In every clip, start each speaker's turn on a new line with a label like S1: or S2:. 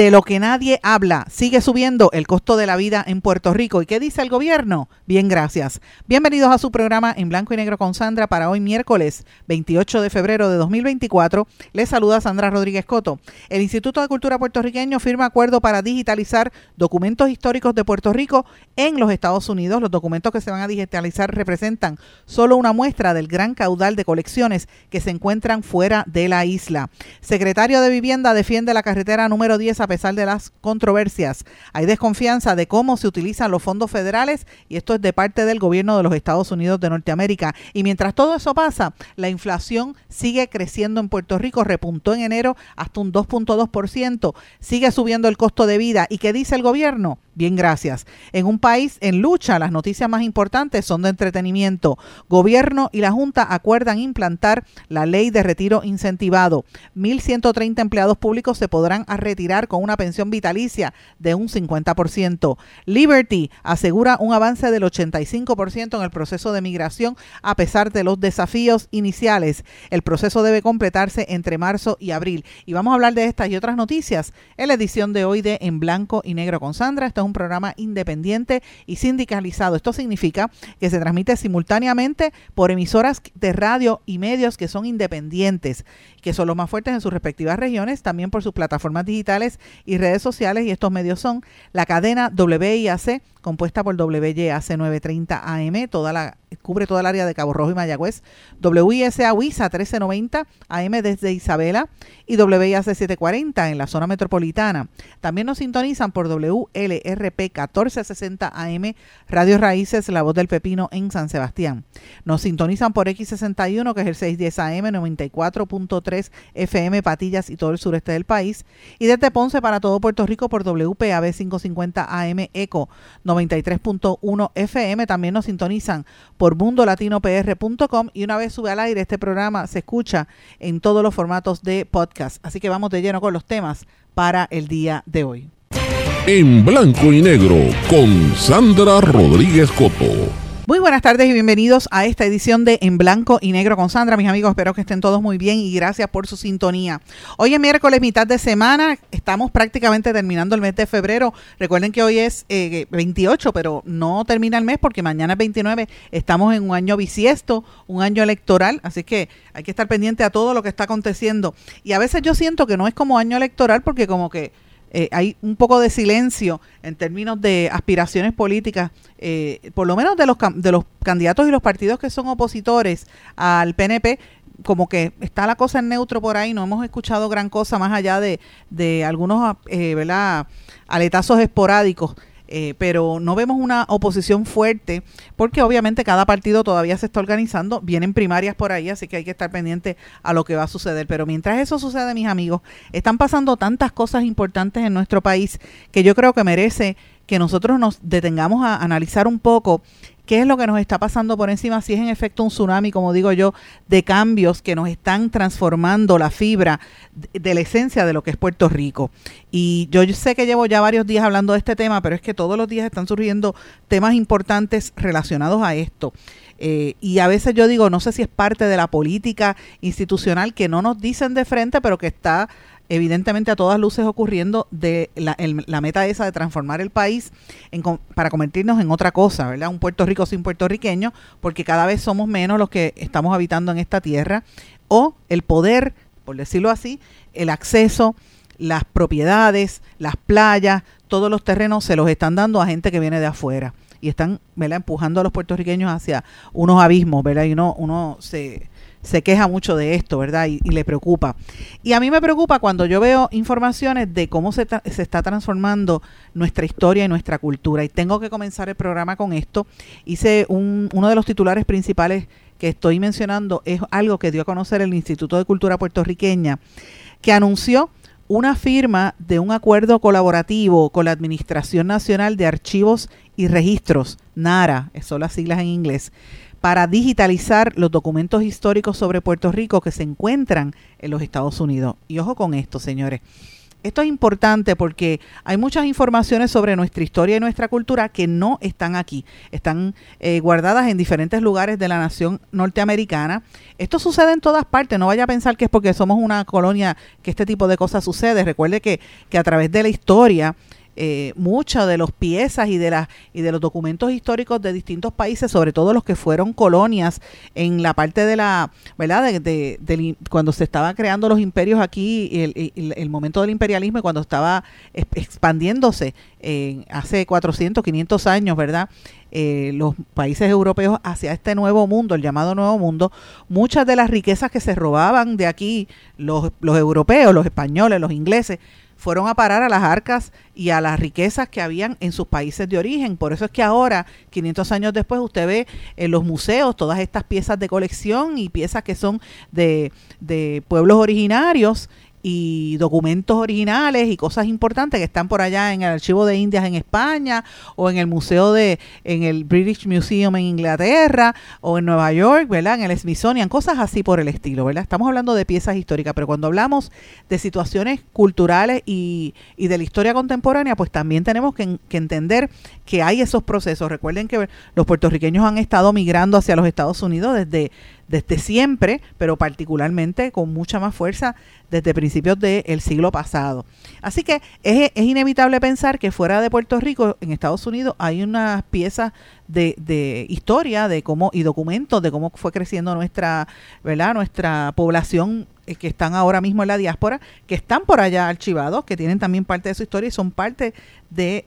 S1: De lo que nadie habla. Sigue subiendo el costo de la vida en Puerto Rico. ¿Y qué dice el gobierno? Bien, gracias. Bienvenidos a su programa en blanco y negro con Sandra para hoy miércoles 28 de febrero de 2024. Les saluda Sandra Rodríguez Coto. El Instituto de Cultura Puertorriqueño firma acuerdo para digitalizar documentos históricos de Puerto Rico en los Estados Unidos. Los documentos que se van a digitalizar representan solo una muestra del gran caudal de colecciones que se encuentran fuera de la isla. Secretario de Vivienda defiende la carretera número 10 a pesar de las controversias. Hay desconfianza de cómo se utilizan los fondos federales y esto es de parte del gobierno de los Estados Unidos de Norteamérica. Y mientras todo eso pasa, la inflación sigue creciendo en Puerto Rico, repuntó en enero hasta un 2.2%, sigue subiendo el costo de vida. ¿Y qué dice el gobierno? Bien, gracias. En un país en lucha, las noticias más importantes son de entretenimiento. Gobierno y la Junta acuerdan implantar la ley de retiro incentivado. 1.130 empleados públicos se podrán retirar con una pensión vitalicia de un 50%. Liberty asegura un avance del 85% en el proceso de migración a pesar de los desafíos iniciales. El proceso debe completarse entre marzo y abril. Y vamos a hablar de estas y otras noticias en la edición de hoy de En Blanco y Negro con Sandra. Esto es un programa independiente y sindicalizado. Esto significa que se transmite simultáneamente por emisoras de radio y medios que son independientes, que son los más fuertes en sus respectivas regiones, también por sus plataformas digitales y redes sociales. Y estos medios son la cadena WIAC, compuesta por WYAC 930 AM, toda la, cubre toda el área de Cabo Rojo y Mayagüez, WISA WISA 1390 AM desde Isabela y WIAC 740 en la zona metropolitana. También nos sintonizan por WLRP 1460 AM, Radio Raíces, La Voz del Pepino en San Sebastián. Nos sintonizan por X61, que es el 610 AM, 94.3 FM, Patillas y todo el sureste del país. Y desde Ponce para todo Puerto Rico por WPAB 550 AM, ECO 93.1 FM. También nos sintonizan por mundolatinopr.com y una vez sube al aire este programa se escucha en todos los formatos de podcast. Así que vamos de lleno con los temas para el día de hoy.
S2: En blanco y negro con Sandra Rodríguez Coto.
S1: Muy buenas tardes y bienvenidos a esta edición de En Blanco y Negro con Sandra. Mis amigos, espero que estén todos muy bien y gracias por su sintonía. Hoy es miércoles, mitad de semana. Estamos prácticamente terminando el mes de febrero. Recuerden que hoy es 28, eh, pero no termina el mes porque mañana es 29. Estamos en un año bisiesto, un año electoral. Así que hay que estar pendiente a todo lo que está aconteciendo. Y a veces yo siento que no es como año electoral porque como que eh, hay un poco de silencio en términos de aspiraciones políticas, eh, por lo menos de los, de los candidatos y los partidos que son opositores al PNP, como que está la cosa en neutro por ahí, no hemos escuchado gran cosa más allá de, de algunos eh, ¿verdad? aletazos esporádicos eh, pero no vemos una oposición fuerte porque obviamente cada partido todavía se está organizando, vienen primarias por ahí, así que hay que estar pendiente a lo que va a suceder. Pero mientras eso sucede, mis amigos, están pasando tantas cosas importantes en nuestro país que yo creo que merece que nosotros nos detengamos a analizar un poco qué es lo que nos está pasando por encima, si es en efecto un tsunami, como digo yo, de cambios que nos están transformando la fibra de, la esencia de lo que es Puerto Rico. Y yo sé que llevo ya varios días hablando de este tema, pero es que todos los días están surgiendo temas importantes relacionados a esto. Eh, y a veces yo digo, no sé si es parte de la política institucional que no nos dicen de frente, pero que está evidentemente a todas luces ocurriendo de la, la meta esa de transformar el país en, para convertirnos en otra cosa, ¿verdad? Un Puerto Rico sin puertorriqueños, porque cada vez somos menos los que estamos habitando en esta tierra, o el poder, por decirlo así, el acceso, las propiedades, las playas, todos los terrenos se los están dando a gente que viene de afuera y están ¿verdad? empujando a los puertorriqueños hacia unos abismos, ¿verdad? Y uno, uno se, se queja mucho de esto, ¿verdad? Y, le preocupa. Y a mí me preocupa cuando yo veo informaciones de cómo se, se, está transformando nuestra historia y nuestra cultura. Y tengo que comenzar el programa con esto. Hice un, uno de los titulares principales que estoy mencionando, es algo que dio a conocer el Instituto de Cultura Puertorriqueña, que anunció una firma de un acuerdo colaborativo con la Administración Nacional de Archivos y Registros, NARA, son las siglas en inglés, para digitalizar los documentos históricos sobre Puerto Rico que se encuentran en los Estados Unidos. Y ojo con esto, señores. Esto es importante porque hay muchas informaciones sobre nuestra historia y nuestra cultura que no están aquí, están eh, guardadas en diferentes lugares de la nación norteamericana. Esto sucede en todas partes, no vaya a pensar que es porque somos una colonia que este tipo de cosas sucede. Recuerde que, que a través de la historia eh, muchas de las piezas y de, las y de los documentos históricos de distintos países, sobre todo los que fueron colonias en la parte de la, ¿verdad? De, cuando se estaban creando los imperios aquí, el, el, momento del imperialismo y cuando estaba expandiéndose eh, hace 400, 500 años, ¿verdad? Eh, los países europeos hacia este nuevo mundo, el llamado nuevo mundo, muchas de las riquezas que se robaban de aquí los, los europeos, los españoles, los ingleses, fueron a parar a las arcas y a las riquezas que habían en sus países de origen. Por eso es que ahora, 500 años después, usted ve en los museos todas estas piezas de colección y piezas que son de, de pueblos originarios y documentos originales y cosas importantes que están por allá en el Archivo de Indias en España o en el Museo de, en el British Museum en Inglaterra o en Nueva York, ¿verdad? En el Smithsonian, cosas así por el estilo, ¿verdad? Estamos hablando de piezas históricas, pero cuando hablamos de situaciones culturales y, y de la historia contemporánea, pues también tenemos que, que entender que hay esos procesos. Recuerden que los puertorriqueños han estado migrando hacia los Estados Unidos desde desde siempre, pero particularmente con mucha más fuerza desde principios del siglo pasado. Así que es, es, inevitable pensar que fuera de Puerto Rico, en Estados Unidos, hay unas piezas de, de, historia de cómo y documentos de cómo fue creciendo nuestra, ¿verdad? nuestra población que están ahora mismo en la diáspora, que están por allá archivados, que tienen también parte de su historia y son parte de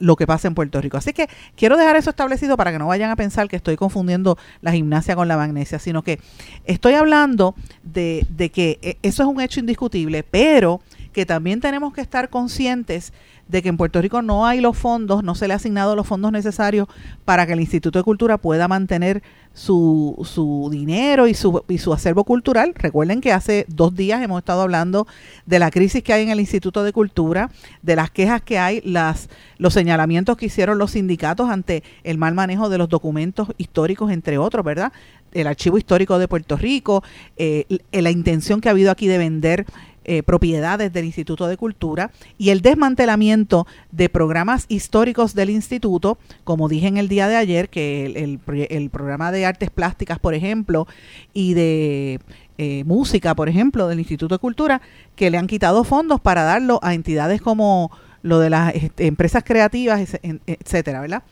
S1: lo que pasa en Puerto Rico. Así que quiero dejar eso establecido para que no vayan a pensar que estoy confundiendo la gimnasia con la magnesia, sino que estoy hablando de, de que eh, eso es un hecho indiscutible, pero que también tenemos que estar conscientes de que en Puerto Rico no hay los fondos, no se le ha asignado los fondos necesarios para que el Instituto de Cultura pueda mantener su, su dinero y su, y su acervo cultural. Recuerden que hace dos días hemos estado hablando de la crisis que hay en el Instituto de Cultura, de las quejas que hay, las, los señalamientos que hicieron los sindicatos ante el mal manejo de los documentos históricos, entre otros, ¿verdad? El Archivo Histórico de Puerto Rico, eh, la intención que ha habido aquí de vender eh, propiedades del Instituto de Cultura y el desmantelamiento de programas históricos del instituto, como dije en el día de ayer, que el, programa de artes plásticas, por ejemplo, y de eh, música, por ejemplo, del Instituto de Cultura, que le han quitado fondos para darlo a entidades como lo de las este, empresas creativas, etcétera, ¿verdad?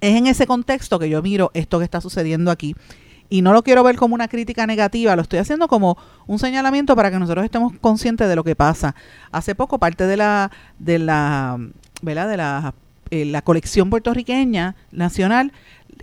S1: Es en ese contexto que yo miro esto que está sucediendo aquí y no lo quiero ver como una crítica negativa, lo estoy haciendo como un señalamiento para que nosotros estemos conscientes de lo que pasa. Hace poco parte de la de la ¿verdad? de la, eh, la colección puertorriqueña nacional,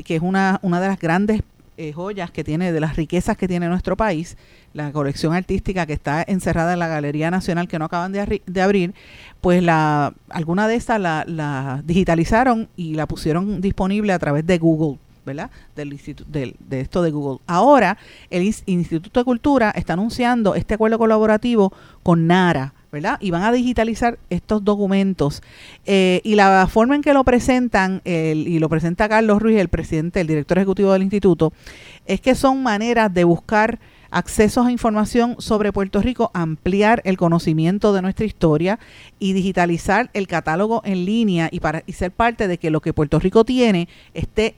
S1: que es una, una de las grandes eh, joyas que tiene, de las riquezas que tiene nuestro país, la colección artística que está encerrada en la Galería Nacional que no acaban de, abrir, pues la alguna de estas la, la digitalizaron y la pusieron disponible a través de Google ¿verdad? Del instituto, de esto de Google. Ahora, el Instituto de Cultura está anunciando este acuerdo colaborativo con NARA, ¿verdad? Y van a digitalizar estos documentos. Eh, y la forma en que lo presentan, y lo presenta Carlos Ruiz, el presidente, el director ejecutivo del instituto, es que son maneras de buscar accesos a información sobre Puerto Rico, ampliar el conocimiento de nuestra historia y digitalizar el catálogo en línea y para y ser parte de que lo que Puerto Rico tiene esté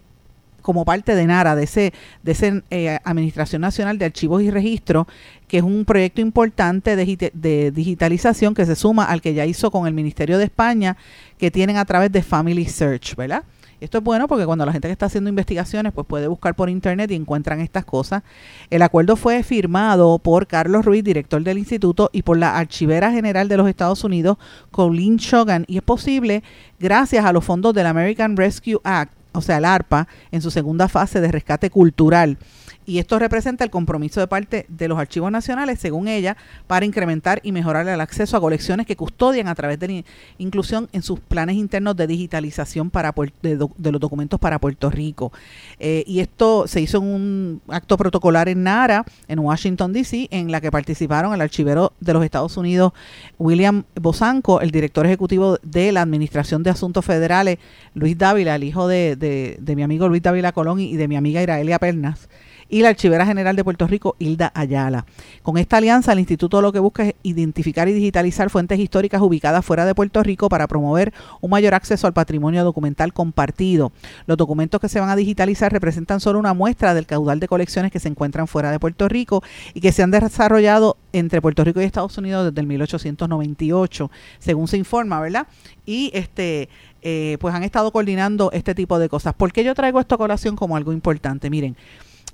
S1: como parte de NARA, de ese, de ese eh, Administración Nacional de Archivos y Registros, que es un proyecto importante de, de, digitalización que se suma al que ya hizo con el Ministerio de España, que tienen a través de Family Search, ¿verdad? Esto es bueno porque cuando la gente que está haciendo investigaciones pues puede buscar por internet y encuentran estas cosas. El acuerdo fue firmado por Carlos Ruiz, director del instituto, y por la archivera general de los Estados Unidos, Colleen Shogan, y es posible gracias a los fondos del American Rescue Act o sea, el ARPA, en su segunda fase de rescate cultural y esto representa el compromiso de parte de los archivos nacionales, según ella, para incrementar y mejorar el acceso a colecciones que custodian a través de la inclusión en sus planes internos de digitalización de, los documentos para Puerto Rico. Eh, y esto se hizo en un acto protocolar en Nara, en Washington, D.C., en la que participaron el archivero de los Estados Unidos, William Bosanco, el director ejecutivo de la Administración de Asuntos Federales, Luis Dávila, el hijo de, de mi amigo Luis Dávila Colón y de mi amiga Iraelia Pernas y la Archivera General de Puerto Rico, Hilda Ayala. Con esta alianza, el instituto lo que busca es identificar y digitalizar fuentes históricas ubicadas fuera de Puerto Rico para promover un mayor acceso al patrimonio documental compartido. Los documentos que se van a digitalizar representan solo una muestra del caudal de colecciones que se encuentran fuera de Puerto Rico y que se han desarrollado entre Puerto Rico y Estados Unidos desde el 1898, según se informa, ¿verdad? Y este eh, pues han estado coordinando este tipo de cosas. ¿Por qué yo traigo esta colación como algo importante? Miren,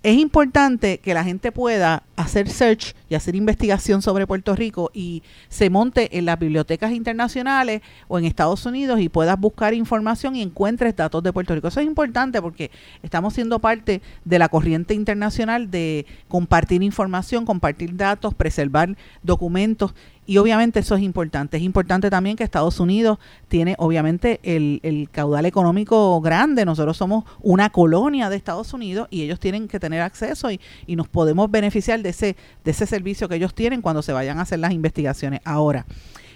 S1: es importante que la gente pueda hacer search y hacer investigación sobre Puerto Rico y se monte en las bibliotecas internacionales o en Estados Unidos y puedas buscar información y encuentres datos de Puerto Rico. Eso es importante porque estamos siendo parte de la corriente internacional de compartir información, compartir datos, preservar documentos y obviamente eso es importante. Es importante también que Estados Unidos tiene obviamente el, caudal económico grande. Nosotros somos una colonia de Estados Unidos y ellos tienen que tener acceso y, y nos podemos beneficiar de ese, de ese servicio que ellos tienen cuando se vayan a hacer las investigaciones. Ahora,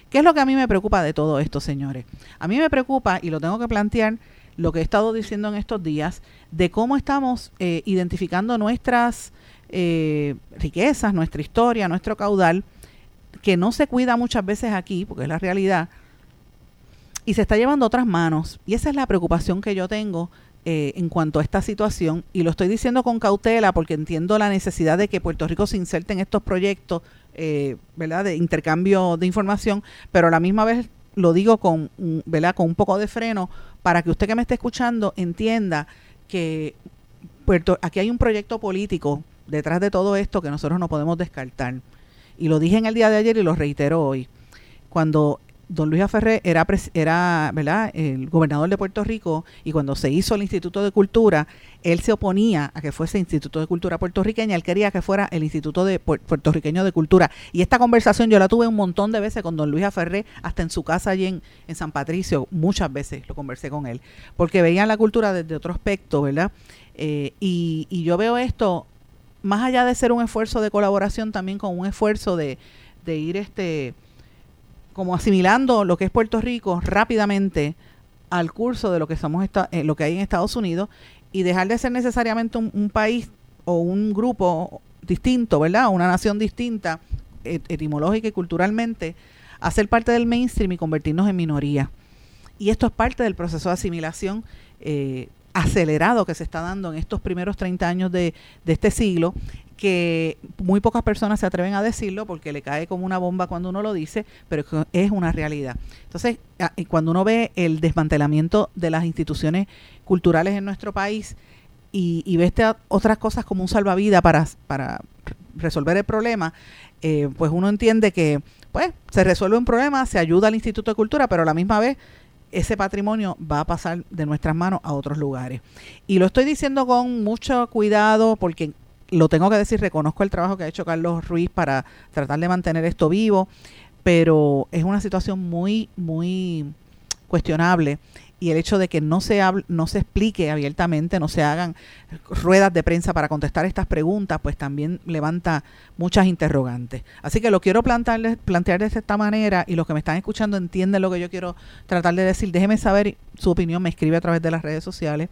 S1: ¿qué es lo que a mí me preocupa de todo esto, señores? A mí me preocupa, y lo tengo que plantear, lo que he estado diciendo en estos días, de cómo estamos eh, identificando nuestras eh, riquezas, nuestra historia, nuestro caudal que no se cuida muchas veces aquí, porque es la realidad, y se está llevando otras manos. Y esa es la preocupación que yo tengo eh, en cuanto a esta situación. Y lo estoy diciendo con cautela porque entiendo la necesidad de que Puerto Rico se inserte en estos proyectos, eh, ¿verdad?, de intercambio de información, pero a la misma vez lo digo con, ¿verdad? con un poco de freno para que usted que me esté escuchando entienda que Puerto, aquí hay un proyecto político detrás de todo esto que nosotros no podemos descartar y lo dije en el día de ayer y lo reitero hoy, cuando don Luis Aferré era, era ¿verdad? el gobernador de Puerto Rico y cuando se hizo el Instituto de Cultura, él se oponía a que fuese Instituto de Cultura puertorriqueña, él quería que fuera el Instituto de puertorriqueño de Cultura. Y esta conversación yo la tuve un montón de veces con don Luis Aferré, hasta en su casa allí en, en San Patricio, muchas veces lo conversé con él, porque veían la cultura desde otro aspecto, ¿verdad? Eh, y, y yo veo esto más allá de ser un esfuerzo de colaboración, también con un esfuerzo de, ir este como asimilando lo que es Puerto Rico rápidamente al curso de lo que somos eh, lo que hay en Estados Unidos y dejar de ser necesariamente un, país o un grupo distinto, ¿verdad? Una nación distinta etimológica y culturalmente, a ser parte del mainstream y convertirnos en minoría. Y esto es parte del proceso de asimilación eh, acelerado que se está dando en estos primeros 30 años de, este siglo, que muy pocas personas se atreven a decirlo porque le cae como una bomba cuando uno lo dice, pero es una realidad. Entonces, cuando uno ve el desmantelamiento de las instituciones culturales en nuestro país y, ve este, otras cosas como un salvavidas para, para resolver el problema, eh, pues uno entiende que pues se resuelve un problema, se ayuda al Instituto de Cultura, pero a la misma vez ese patrimonio va a pasar de nuestras manos a otros lugares. Y lo estoy diciendo con mucho cuidado porque lo tengo que decir, reconozco el trabajo que ha hecho Carlos Ruiz para tratar de mantener esto vivo, pero es una situación muy, muy cuestionable y el hecho de que no se no se explique abiertamente, no se hagan ruedas de prensa para contestar estas preguntas, pues también levanta muchas interrogantes. Así que lo quiero plantear, plantear de esta manera y los que me están escuchando entienden lo que yo quiero tratar de decir. Déjeme saber su opinión, me escribe a través de las redes sociales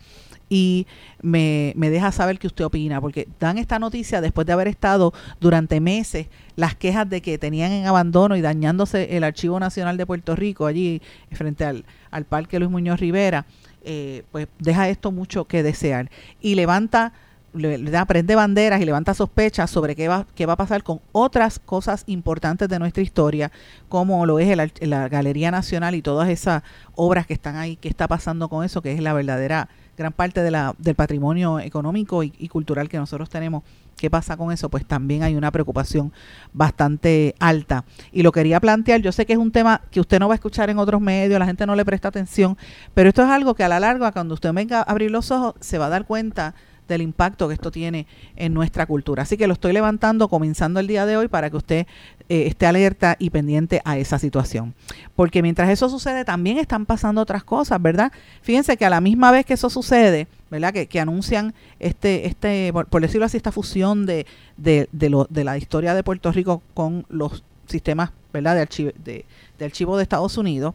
S1: y me, me deja saber qué usted opina, porque dan esta noticia después de haber estado durante meses las quejas de que tenían en abandono y dañándose el Archivo Nacional de Puerto Rico allí frente al, al Parque Luis Muñoz Rivera, eh, pues deja esto mucho que desear. Y levanta le, da, prende banderas y levanta sospechas sobre qué va, qué va a pasar con otras cosas importantes de nuestra historia, como lo es la Galería Nacional y todas esas obras que están ahí, qué está pasando con eso, que es la verdadera gran parte de la, del patrimonio económico y, cultural que nosotros tenemos. ¿Qué pasa con eso? Pues también hay una preocupación bastante alta. Y lo quería plantear, yo sé que es un tema que usted no va a escuchar en otros medios, la gente no le presta atención, pero esto es algo que a la larga, cuando usted venga a abrir los ojos, se va a dar cuenta del impacto que esto tiene en nuestra cultura. Así que lo estoy levantando comenzando el día de hoy para que usted eh, esté alerta y pendiente a esa situación. Porque mientras eso sucede, también están pasando otras cosas, ¿verdad? Fíjense que a la misma vez que eso sucede, ¿verdad? Que, anuncian este, este por, decirlo así, esta fusión de, de, lo, de la historia de Puerto Rico con los sistemas, ¿verdad? De archivo de, de archivo de Estados Unidos.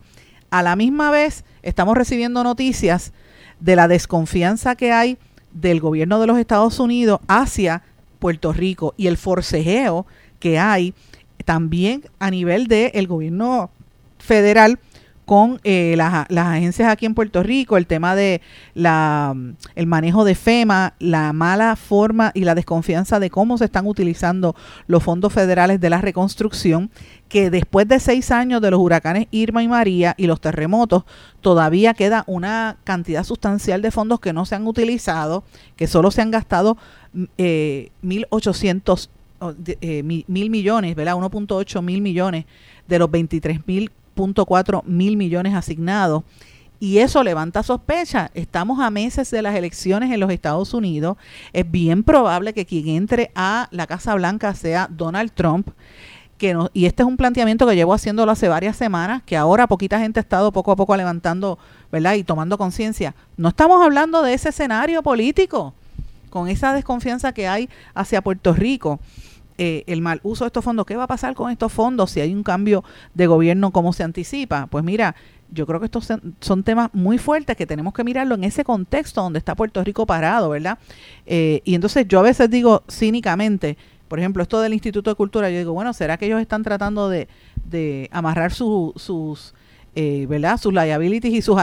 S1: A la misma vez estamos recibiendo noticias de la desconfianza que hay del gobierno de los Estados Unidos hacia Puerto Rico y el forcejeo que hay también a nivel del gobierno federal con eh, las, agencias aquí en Puerto Rico, el tema de la, el manejo de FEMA, la mala forma y la desconfianza de cómo se están utilizando los fondos federales de la reconstrucción, que después de seis años de los huracanes Irma y María y los terremotos, todavía queda una cantidad sustancial de fondos que no se han utilizado, que solo se han gastado eh, 1.800 eh, mil millones, ¿verdad? 1.8 mil millones de los 23 mil mil millones asignados. Y eso levanta sospecha. Estamos a meses de las elecciones en los Estados Unidos. Es bien probable que quien entre a la Casa Blanca sea Donald Trump. Que no, y este es un planteamiento que llevo haciéndolo hace varias semanas, que ahora poquita gente ha estado poco a poco levantando, ¿verdad? Y tomando conciencia. No estamos hablando de ese escenario político, con esa desconfianza que hay hacia Puerto Rico. Eh, el mal uso de estos fondos. ¿Qué va a pasar con estos fondos si hay un cambio de gobierno como se anticipa? Pues mira, yo creo que estos son temas muy fuertes que tenemos que mirarlo en ese contexto donde está Puerto Rico parado, ¿verdad? Eh, y entonces yo a veces digo cínicamente, por ejemplo, esto del Instituto de Cultura, yo digo, bueno, ¿será que ellos están tratando de, de amarrar sus, eh, ¿verdad? Sus liabilities y sus,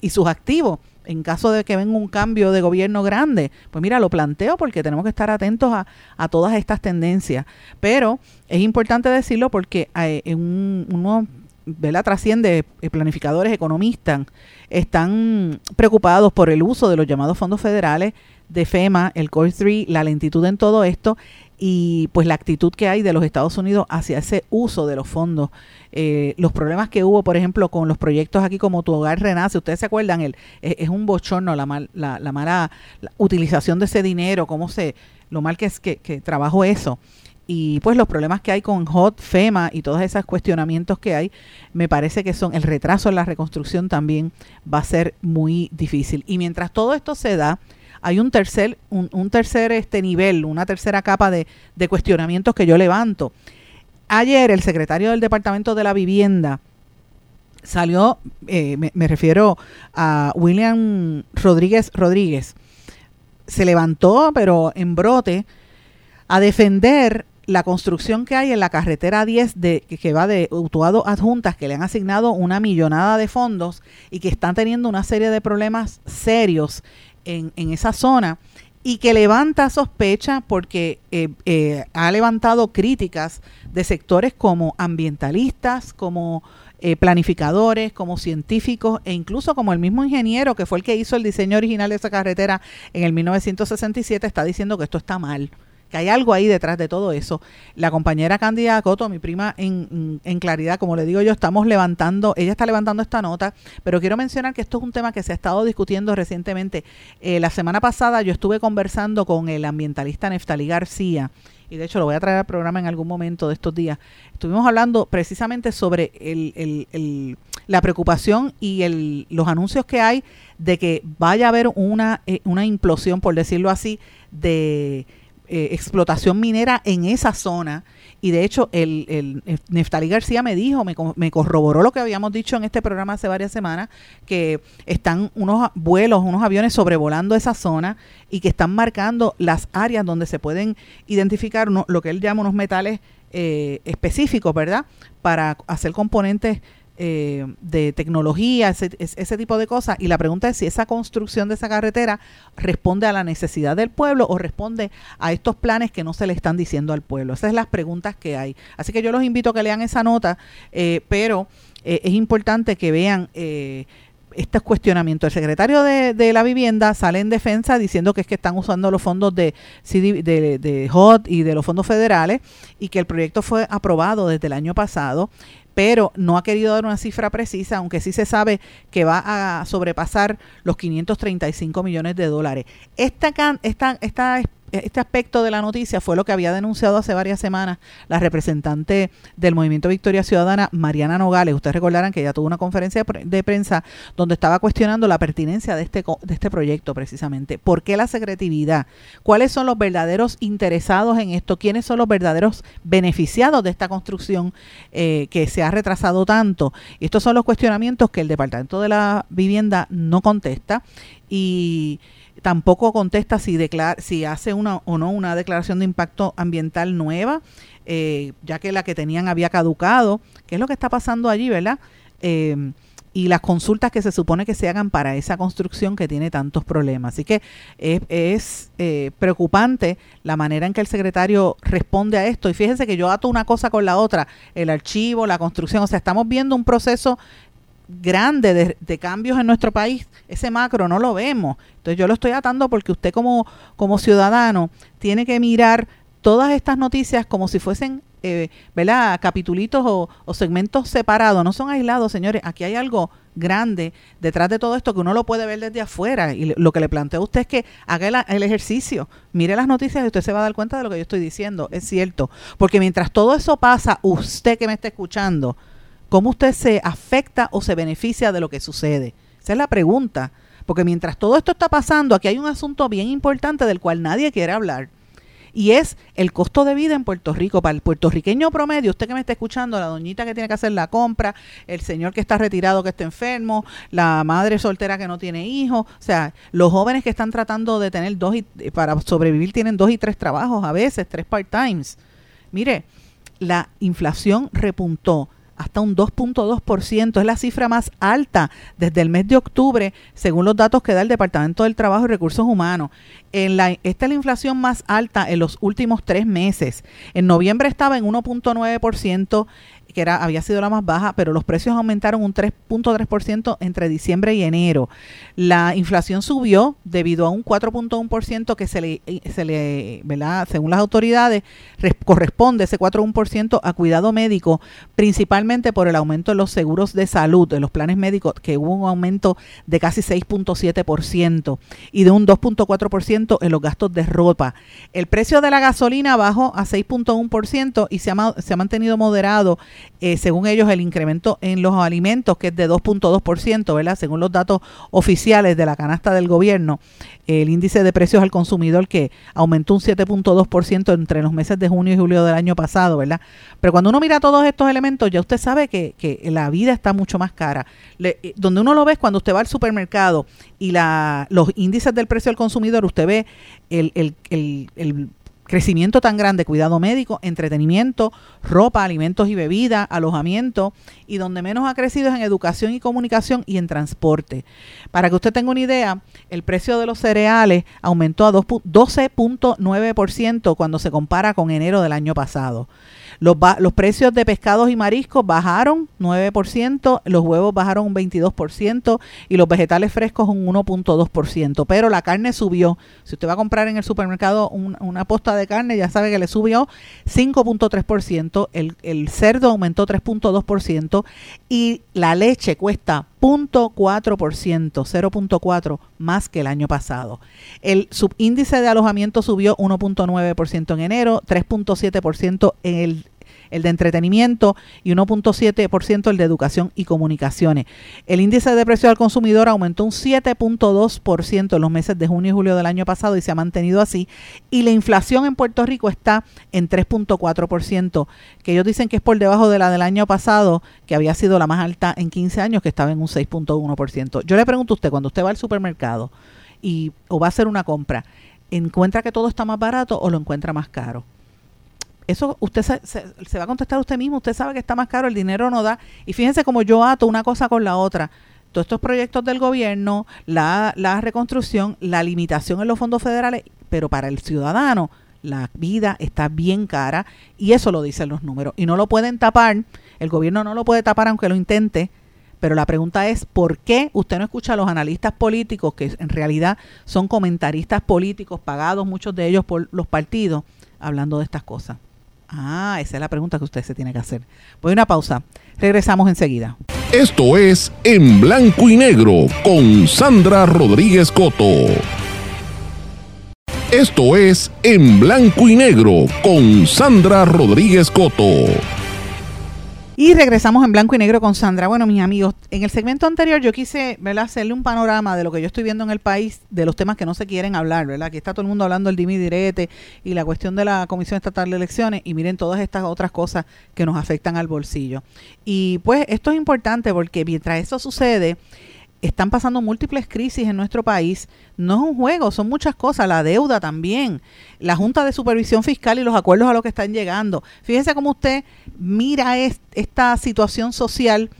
S1: y sus activos? En caso de que venga un cambio de gobierno grande, pues mira, lo planteo porque tenemos que estar atentos a, a todas estas tendencias. Pero es importante decirlo porque hay eh, un, uno trasciende eh, planificadores, economistas, están preocupados por el uso de los llamados fondos federales de FEMA, el Core 3, la lentitud en todo esto y pues la actitud que hay de los Estados Unidos hacia ese uso de los fondos. Eh, los problemas que hubo, por ejemplo, con los proyectos aquí como Tu Hogar Renace, ustedes se acuerdan, el, es, un bochorno la, mal, la, la mala utilización de ese dinero, cómo se, lo mal que es que, que trabajó eso y pues los problemas que hay con HOT, FEMA y todos esos cuestionamientos que hay, me parece que son el retraso en la reconstrucción también va a ser muy difícil. Y mientras todo esto se da, hay un tercer, un, tercer este nivel, una tercera capa de, cuestionamientos que yo levanto. Ayer el secretario del Departamento de la Vivienda salió, eh, me, refiero a William Rodríguez Rodríguez, se levantó, pero en brote, a defender la construcción que hay en la carretera 10 de, que va de Utuado Adjuntas, que le han asignado una millonada de fondos y que están teniendo una serie de problemas serios en, esa zona y que levanta sospecha porque eh, eh, ha levantado críticas de sectores como ambientalistas, como eh, planificadores, como científicos e incluso como el mismo ingeniero que fue el que hizo el diseño original de esa carretera en el 1967 está diciendo que esto está mal que hay algo ahí detrás de todo eso. La compañera Candida Coto, mi prima en, claridad, como le digo yo, estamos levantando, ella está levantando esta nota, pero quiero mencionar que esto es un tema que se ha estado discutiendo recientemente. Eh, la semana pasada yo estuve conversando con el ambientalista Neftalí García, y de hecho lo voy a traer al programa en algún momento de estos días. Estuvimos hablando precisamente sobre la preocupación y los anuncios que hay de que vaya a haber una, eh, una implosión, por decirlo así, de eh, explotación minera en esa zona. Y de hecho, el, el, Neftalí García me dijo, me, me, corroboró lo que habíamos dicho en este programa hace varias semanas, que están unos vuelos, unos aviones sobrevolando esa zona y que están marcando las áreas donde se pueden identificar lo que él llama unos metales eh, específicos, ¿verdad? Para hacer componentes eh, de tecnología, ese, ese, tipo de cosas. Y la pregunta es si esa construcción de esa carretera responde a la necesidad del pueblo o responde a estos planes que no se le están diciendo al pueblo. Esas son las preguntas que hay. Así que yo los invito a que lean esa nota, eh, pero eh, es importante que vean estos cuestionamientos. El secretario de, la vivienda sale en defensa diciendo que es que están usando los fondos de, de, de HOT y de los fondos federales y que el proyecto fue aprobado desde el año pasado pero no ha querido dar una cifra precisa, aunque sí se sabe que va a sobrepasar los 535 millones de dólares. Esta, esta, esta este aspecto de la noticia fue lo que había denunciado hace varias semanas la representante del Movimiento Victoria Ciudadana, Mariana Nogales. Ustedes recordarán que ella tuvo una conferencia de prensa donde estaba cuestionando la pertinencia de este, de este proyecto precisamente. ¿Por qué la secretividad? ¿Cuáles son los verdaderos interesados en esto? ¿Quiénes son los verdaderos beneficiados de esta construcción eh, que se ha retrasado tanto? Estos son los cuestionamientos que el Departamento de la Vivienda no contesta y tampoco contesta si, declara, si hace una o no una declaración de impacto ambiental nueva, eh, ya que la que tenían había caducado. ¿Qué es lo que está pasando allí, verdad? Eh, y las consultas que se supone que se hagan para esa construcción que tiene tantos problemas. Así que es, eh, preocupante la manera en que el secretario responde a esto. Y fíjense que yo ato una cosa con la otra, el archivo, la construcción, o sea, estamos viendo un proceso grande de, cambios en nuestro país, ese macro no lo vemos. Entonces yo lo estoy atando porque usted como, como ciudadano tiene que mirar todas estas noticias como si fuesen, eh, ¿verdad? Capitulitos o, segmentos separados, no son aislados, señores. Aquí hay algo grande detrás de todo esto que uno lo puede ver desde afuera. Y lo que le planteo a usted es que haga el, ejercicio, mire las noticias y usted se va a dar cuenta de lo que yo estoy diciendo. Es cierto. Porque mientras todo eso pasa, usted que me está escuchando, ¿Cómo usted se afecta o se beneficia de lo que sucede? Esa es la pregunta. Porque mientras todo esto está pasando, aquí hay un asunto bien importante del cual nadie quiere hablar. Y es el costo de vida en Puerto Rico. Para el puertorriqueño promedio, usted que me está escuchando, la doñita que tiene que hacer la compra, el señor que está retirado que está enfermo, la madre soltera que no tiene hijos, o sea, los jóvenes que están tratando de tener dos y, para sobrevivir tienen dos y tres trabajos a veces, tres part-times. Mire, la inflación repuntó hasta un 2.2%. Es la cifra más alta desde el mes de octubre, según los datos que da el Departamento del Trabajo y Recursos Humanos. Esta es la inflación más alta en los últimos tres meses. En noviembre estaba en 1.9%, que era, había sido la más baja, pero los precios aumentaron un 3.3% entre diciembre y enero. La inflación subió debido a un 4.1% que se le, se le ¿verdad? según las autoridades, corresponde ese 4.1% a cuidado médico, principalmente por el aumento de los seguros de salud, de los planes médicos, que hubo un aumento de casi 6.7% y de un 2.4% en los gastos de ropa. El precio de la gasolina bajó a 6.1% y se ha, se ha mantenido moderado eh, según ellos, el incremento en los alimentos, que es de 2.2%, ¿verdad? Según los datos oficiales de la canasta del gobierno, el índice de precios al consumidor que aumentó un 7.2% entre los meses de junio y julio del año pasado, ¿verdad? Pero cuando uno mira todos estos elementos, ya usted sabe que, que la vida está mucho más cara. Eh, donde uno lo ve es cuando usted va al supermercado y la, los índices del precio al consumidor, usted ve el, el, crecimiento tan grande, cuidado médico, entretenimiento, ropa, alimentos y bebida, alojamiento, y donde menos ha crecido es en educación y comunicación y en transporte. Para que usted tenga una idea, el precio de los cereales aumentó a 12.9% cuando se compara con enero del año pasado. Los, los precios de pescados y mariscos bajaron 9%, los huevos bajaron un 22% y los vegetales frescos un 1.2%. Pero la carne subió. Si usted va a comprar en el supermercado una posta de carne, ya sabe que le subió 5.3%, el, el cerdo aumentó 3.2% y la leche cuesta 0.4%, 0.4 más que el año pasado. El subíndice de alojamiento subió 1.9% en enero, 3.7% en el el de entretenimiento y 1.7% el de educación y comunicaciones. El índice de precios al consumidor aumentó un 7.2% en los meses de junio y julio del año pasado y se ha mantenido así. Y la inflación en Puerto Rico está en 3.4%, que ellos dicen que es por debajo de la del año pasado, que había sido la más alta en 15 años, que estaba en un 6.1%. Yo le pregunto a usted, cuando usted va al supermercado y, o va a hacer una compra, ¿encuentra que todo está más barato o lo encuentra más caro? Eso usted se, va a contestar usted mismo, usted sabe que está más caro, el dinero no da. Y fíjense como yo ato una cosa con la otra. Todos estos proyectos del gobierno, la reconstrucción, la limitación en los fondos federales, pero para el ciudadano la vida está bien cara y eso lo dicen los números. Y no lo pueden tapar, el gobierno no lo puede tapar aunque lo intente, pero la pregunta es, ¿por qué usted no escucha a los analistas políticos, que en realidad son comentaristas políticos pagados, muchos de ellos por los partidos, hablando de estas cosas? Ah, esa es la pregunta que usted se tiene que hacer. Voy a una pausa. Regresamos enseguida.
S2: Esto es En Blanco y Negro con Sandra Rodríguez Coto. Esto es En Blanco y Negro con Sandra Rodríguez Coto.
S1: Y regresamos en blanco y negro con Sandra. Bueno, mis amigos, en el segmento anterior yo quise hacerle un panorama de lo que yo estoy viendo en el país, de los temas que no se quieren hablar, ¿verdad? Aquí está todo el mundo hablando del dimi direte y la cuestión de la Comisión Estatal de Elecciones y miren todas estas otras cosas que nos afectan al bolsillo. Y pues esto es importante porque mientras eso sucede, están pasando múltiples crisis en nuestro país. No es un juego, son muchas cosas. La deuda también, la Junta de Supervisión Fiscal y los acuerdos a los que están llegando. Fíjese cómo usted mira esta situación social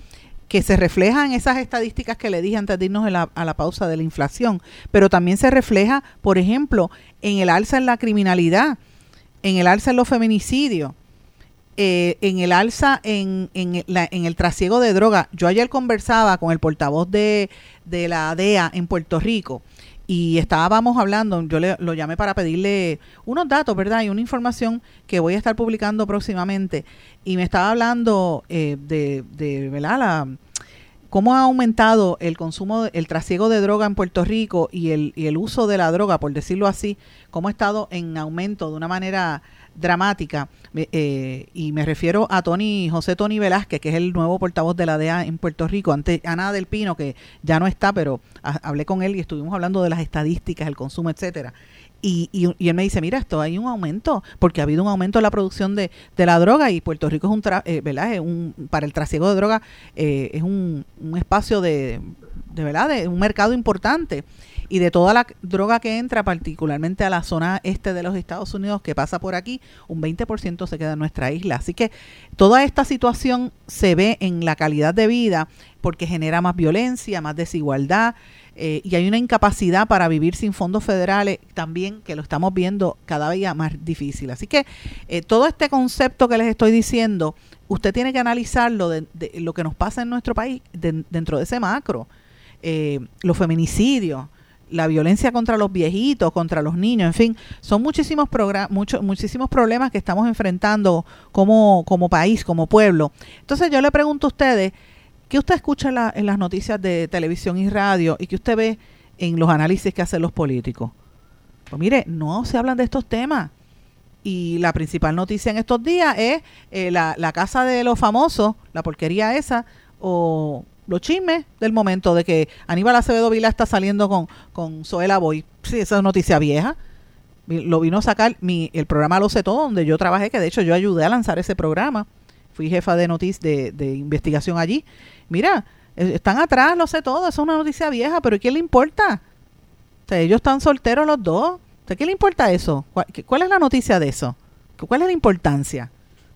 S1: que se refleja en esas estadísticas que le dije antes de irnos a la, a la pausa de la inflación, pero también se refleja, por ejemplo, en el alza en la criminalidad, en el alza en los feminicidios eh, en el alza en, en, en, el trasiego de droga. Yo ayer conversaba con el portavoz de, de la DEA en Puerto Rico y estábamos hablando, yo le, lo llamé para pedirle unos datos, ¿verdad? Y una información que voy a estar publicando próximamente. Y me estaba hablando eh, de, de, ¿verdad? La, cómo ha aumentado el consumo, el trasiego de droga en Puerto Rico y el, y el uso de la droga, por decirlo así, cómo ha estado en aumento de una manera dramática, eh, y me refiero a Tony, José Tony Velázquez, que es el nuevo portavoz de la DEA en Puerto Rico, ante Ana del Pino, que ya no está, pero hablé con él y estuvimos hablando de las estadísticas, el consumo, etcétera. Y, y, él me dice, mira, esto hay un aumento, porque ha habido un aumento en la producción de, de la droga y Puerto Rico es un, eh, ¿verdad? Es un, para el trasiego de droga eh, es un, un espacio de, de, ¿verdad? De un mercado importante y de toda la droga que entra, particularmente a la zona este de los Estados Unidos que pasa por aquí, un 20% se queda en nuestra isla. Así que toda esta situación se ve en la calidad de vida porque genera más violencia, más desigualdad eh, y hay una incapacidad para vivir sin fondos federales también que lo estamos viendo cada vez más difícil. Así que eh, todo este concepto que les estoy diciendo, usted tiene que analizarlo de, lo que nos pasa en nuestro país dentro de ese macro. Eh, los feminicidios, la violencia contra los viejitos, contra los niños, en fin, son muchísimos, muchos, muchísimos problemas que estamos enfrentando como, como país, como pueblo. Entonces yo le pregunto a ustedes, ¿qué usted escucha en, las noticias de televisión y radio y qué usted ve en los análisis que hacen los políticos? Pues mire, no se hablan de estos temas. Y la principal noticia en estos días es eh, la, la casa de los famosos, la porquería esa, o los chismes del momento de que Aníbal Acevedo Vila está saliendo con, con Zoela Boy. Sí, esa es noticia vieja. Lo vino a sacar mi, el programa Lo sé todo, donde yo trabajé, que de hecho yo ayudé a lanzar ese programa. Fui jefa de noticias de, de investigación allí. Mira, eh, están atrás, lo sé todo, eso es una noticia vieja, pero ¿quién le importa? O ellos están solteros los dos. ¿A ¿Qué le importa eso? ¿Cuál es la noticia de eso? ¿Cuál es la importancia?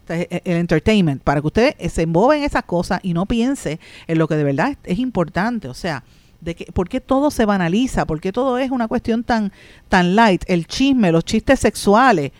S1: El entertainment, para que usted se envuelva en esas cosas y no piense en lo que de verdad es, importante. O sea, de que, ¿por qué todo se banaliza? ¿Por qué todo es una cuestión tan, tan light? El chisme, los chistes sexuales.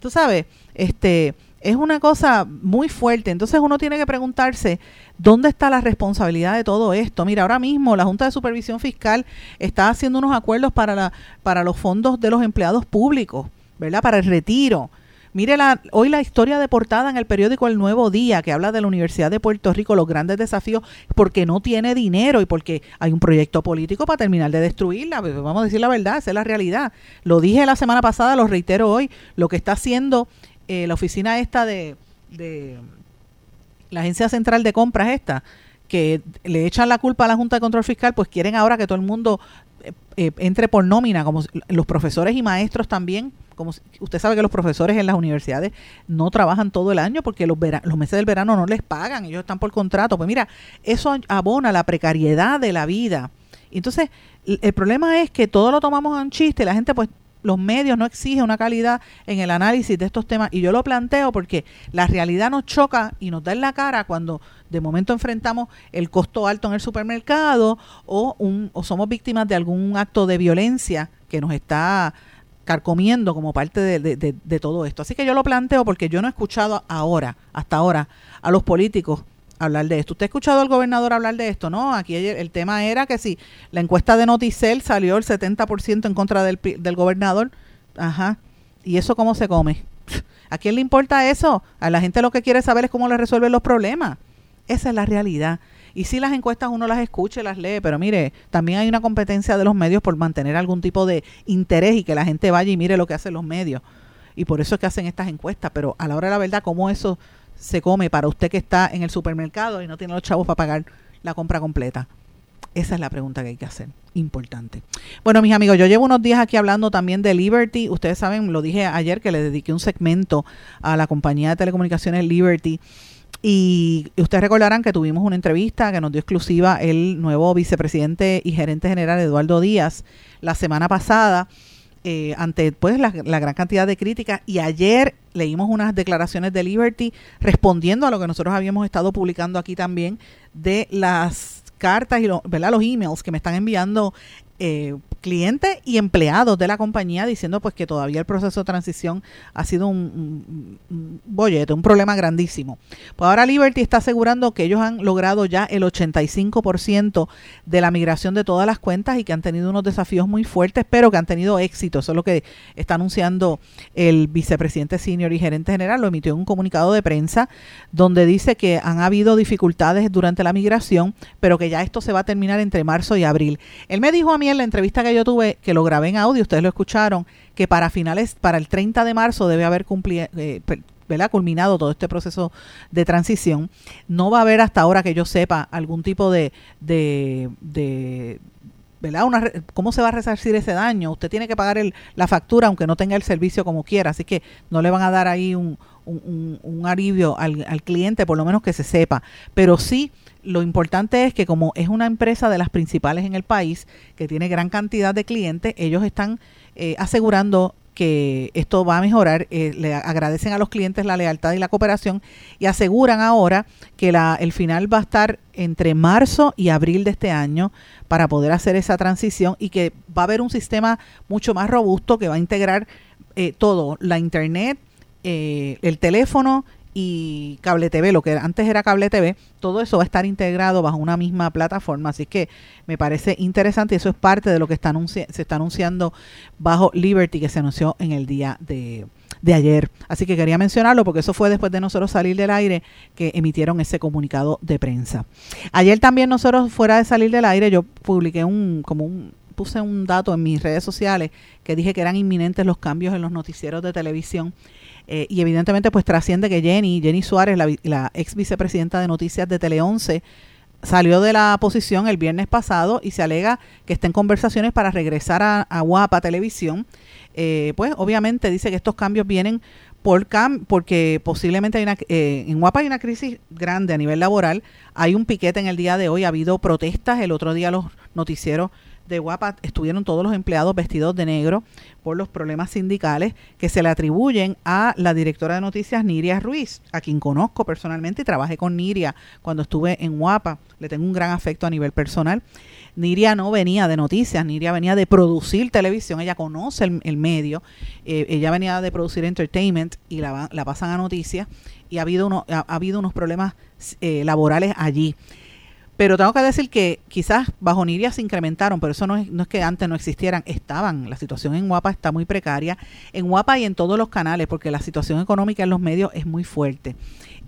S1: Tú sabes, este, es una cosa muy fuerte. Entonces uno tiene que preguntarse, ¿dónde está la responsabilidad de todo esto? Mira, ahora mismo la Junta de Supervisión Fiscal está haciendo unos acuerdos para, la, para los fondos de los empleados públicos, ¿verdad? Para el retiro. Mire la, hoy la historia de portada en el periódico El Nuevo Día, que habla de la Universidad de Puerto Rico, los grandes desafíos, porque no tiene dinero y porque hay un proyecto político para terminar de destruirla. Pues, vamos a decir la verdad, esa es la realidad. Lo dije la semana pasada, lo reitero hoy, lo que está haciendo eh, la oficina esta de, de la Agencia Central de Compras esta, que le echan la culpa a la Junta de Control Fiscal, pues quieren ahora que todo el mundo eh, eh, entre por nómina, como los profesores y maestros también como usted sabe que los profesores en las universidades no trabajan todo el año porque los, los meses del verano no les pagan, ellos están por contrato. Pues mira, eso abona la precariedad de la vida. Entonces, el problema es que todo lo tomamos un chiste, la gente pues los medios no exigen una calidad en el análisis de estos temas. Y yo lo planteo porque la realidad nos choca y nos da en la cara cuando de momento enfrentamos el costo alto en el supermercado o, o somos víctimas de algún acto de violencia que nos está carcomiendo como parte de, de, todo esto. Así que yo lo planteo porque yo no he escuchado ahora, hasta ahora, a los políticos hablar de esto. ¿Usted ha escuchado al gobernador hablar de esto? No, aquí el tema era que si la encuesta de Noticel salió el 70% en contra del, del gobernador, ajá, ¿y eso cómo se come? ¿A quién le importa eso? A la gente lo que quiere saber es cómo le resuelven los problemas. Esa es la realidad. Y si las encuestas uno las escucha y las lee, pero mire, también hay una competencia de los medios por mantener algún tipo de interés y que la gente vaya y mire lo que hacen los medios. Y por eso es que hacen estas encuestas. Pero a la hora de la verdad, ¿cómo eso se come para usted que está en el supermercado y no tiene los chavos para pagar la compra completa? Esa es la pregunta que hay que hacer. Importante. Bueno, mis amigos, yo llevo unos días aquí hablando también de Liberty. Ustedes saben, lo dije ayer que le dediqué un segmento a la compañía de telecomunicaciones Liberty. Y ustedes recordarán que tuvimos una entrevista que nos dio exclusiva el nuevo vicepresidente y gerente general Eduardo Díaz la semana pasada. Eh, ante pues la, gran cantidad de críticas y ayer leímos unas declaraciones de Liberty respondiendo a lo que nosotros habíamos estado publicando aquí también de las cartas y ¿verdad? los emails que me están enviando eh, clientes y empleados de la compañía diciendo pues que todavía el proceso de transición ha sido un, bollete, un problema grandísimo. Pues ahora Liberty está asegurando que ellos han logrado ya el 85% de la migración de todas las cuentas y que han tenido unos desafíos muy fuertes, pero que han tenido éxito. Eso es lo que está anunciando el vicepresidente senior y gerente general. Lo emitió en un comunicado de prensa donde dice que han habido dificultades durante la migración, pero que ya esto se va a terminar entre marzo y abril. Él me dijo a mí en la entrevista que yo tuve, que lo grabé en audio, ustedes lo escucharon, que para finales, para el 30 de marzo debe haber cumplido, eh, culminado todo este proceso de transición. No va a haber hasta ahora que yo sepa algún tipo de, ¿verdad? ¿Cómo se va a resarcir ese daño? Usted tiene que pagar la factura aunque no tenga el servicio como quiera, así que no le van a dar ahí un, un, un alivio al, al, cliente, por lo menos que se sepa. Pero sí lo importante es que como es una empresa de las principales en el país, que tiene gran cantidad de clientes, ellos están eh, asegurando que esto va a mejorar, eh, le agradecen a los clientes la lealtad y la cooperación y aseguran ahora que la, el final va a estar entre marzo y abril de este año para poder hacer esa transición y que va a haber un sistema mucho más robusto que va a integrar eh, todo, la internet, el teléfono y cable TV, lo que antes era cable TV, todo eso va a estar integrado bajo una misma plataforma. Así que me parece interesante y eso es parte de lo que está se está anunciando bajo Liberty que se anunció en el día de, de ayer. Así que quería mencionarlo porque eso fue después de nosotros salir del aire que emitieron ese comunicado de prensa. Ayer también nosotros fuera de salir del aire yo publiqué un como un puse un dato en mis redes sociales que dije que eran inminentes los cambios en los noticieros de televisión eh, y evidentemente pues trasciende que Jenny, Jenny Suárez, la, ex vicepresidenta de Noticias de Tele 11, salió de la posición el viernes pasado y se alega que está en conversaciones para regresar a, Guapa Televisión. Eh, pues obviamente dice que estos cambios vienen por cam porque posiblemente hay una, eh, en Guapa hay una crisis grande a nivel laboral. Hay un piquete en el día de hoy, ha habido protestas. El otro día los noticieros de Guapa estuvieron todos los empleados vestidos de negro por los problemas sindicales que se le atribuyen a la directora de noticias Niria Ruiz, a quien conozco personalmente y trabajé con Niria cuando estuve en Guapa. Le tengo un gran afecto a nivel personal. Niria no venía de noticias, Niria venía de producir televisión, ella conoce el, medio, eh, ella venía de producir entertainment y la, la pasan a noticias y ha habido, uno, ha, habido unos problemas eh, laborales allí. Pero tengo que decir que quizás bajo Niria se incrementaron, pero eso no es, no es que antes no existieran, estaban. La situación en Guapa está muy precaria, en Guapa y en todos los canales, porque la situación económica en los medios es muy fuerte.